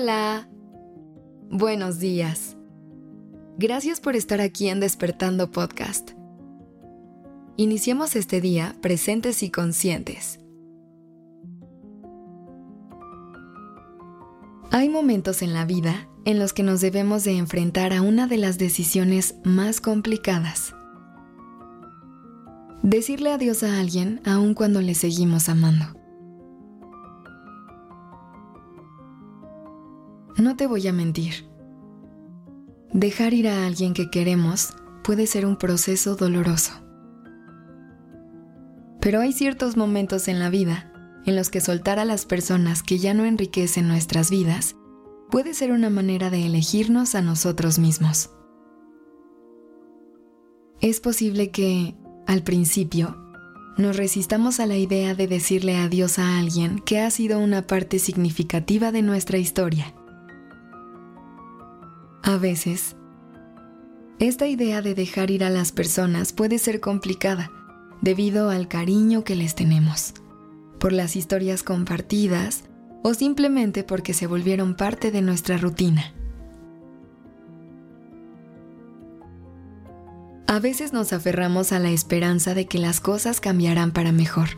Hola. Buenos días. Gracias por estar aquí en Despertando Podcast. Iniciemos este día presentes y conscientes. Hay momentos en la vida en los que nos debemos de enfrentar a una de las decisiones más complicadas. Decirle adiós a alguien aun cuando le seguimos amando. No te voy a mentir. Dejar ir a alguien que queremos puede ser un proceso doloroso. Pero hay ciertos momentos en la vida en los que soltar a las personas que ya no enriquecen nuestras vidas puede ser una manera de elegirnos a nosotros mismos. Es posible que, al principio, nos resistamos a la idea de decirle adiós a alguien que ha sido una parte significativa de nuestra historia. A veces, esta idea de dejar ir a las personas puede ser complicada debido al cariño que les tenemos, por las historias compartidas o simplemente porque se volvieron parte de nuestra rutina. A veces nos aferramos a la esperanza de que las cosas cambiarán para mejor.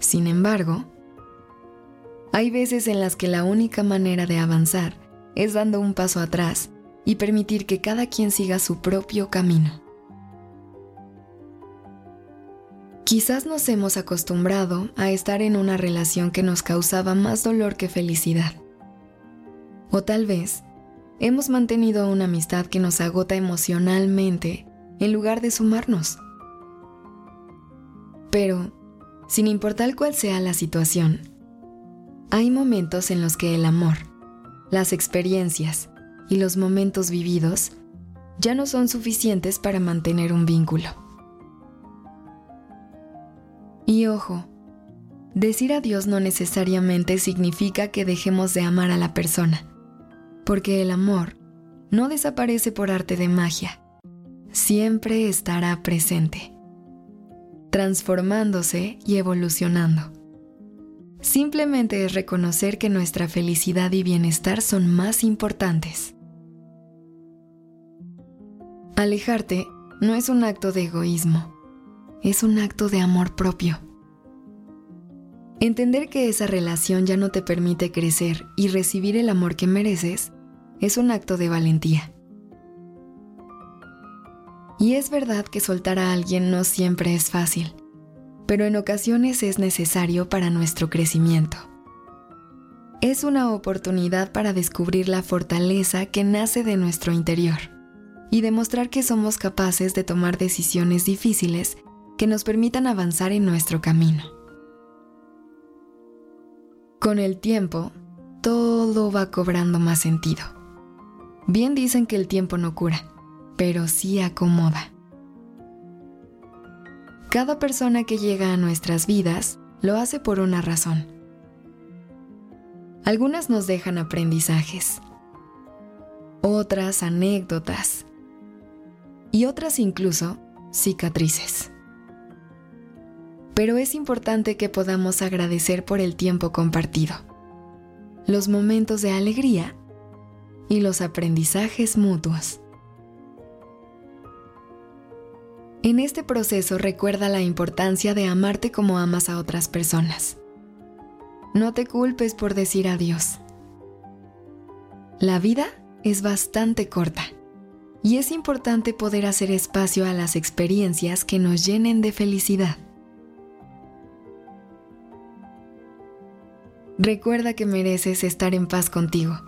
Sin embargo, hay veces en las que la única manera de avanzar es dando un paso atrás y permitir que cada quien siga su propio camino. Quizás nos hemos acostumbrado a estar en una relación que nos causaba más dolor que felicidad. O tal vez hemos mantenido una amistad que nos agota emocionalmente en lugar de sumarnos. Pero, sin importar cuál sea la situación, hay momentos en los que el amor, las experiencias y los momentos vividos ya no son suficientes para mantener un vínculo. Y ojo, decir adiós no necesariamente significa que dejemos de amar a la persona, porque el amor no desaparece por arte de magia, siempre estará presente, transformándose y evolucionando. Simplemente es reconocer que nuestra felicidad y bienestar son más importantes. Alejarte no es un acto de egoísmo es un acto de amor propio. Entender que esa relación ya no te permite crecer y recibir el amor que mereces es un acto de valentía. Y es verdad que soltar a alguien no siempre es fácil, pero en ocasiones es necesario para nuestro crecimiento. Es una oportunidad para descubrir la fortaleza que nace de nuestro interior y demostrar que somos capaces de tomar decisiones difíciles que nos permitan avanzar en nuestro camino. Con el tiempo, todo va cobrando más sentido. Bien dicen que el tiempo no cura, pero sí acomoda. Cada persona que llega a nuestras vidas lo hace por una razón. Algunas nos dejan aprendizajes, otras anécdotas y otras incluso cicatrices pero es importante que podamos agradecer por el tiempo compartido, los momentos de alegría y los aprendizajes mutuos. En este proceso recuerda la importancia de amarte como amas a otras personas. No te culpes por decir adiós. La vida es bastante corta y es importante poder hacer espacio a las experiencias que nos llenen de felicidad. Recuerda que mereces estar en paz contigo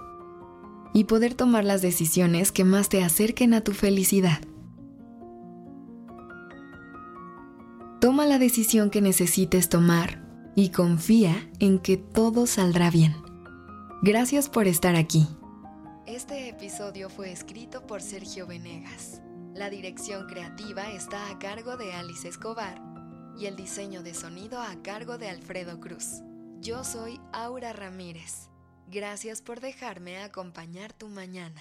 y poder tomar las decisiones que más te acerquen a tu felicidad. Toma la decisión que necesites tomar y confía en que todo saldrá bien. Gracias por estar aquí. Este episodio fue escrito por Sergio Venegas. La dirección creativa está a cargo de Alice Escobar y el diseño de sonido a cargo de Alfredo Cruz. Yo soy Aura Ramírez. Gracias por dejarme acompañar tu mañana.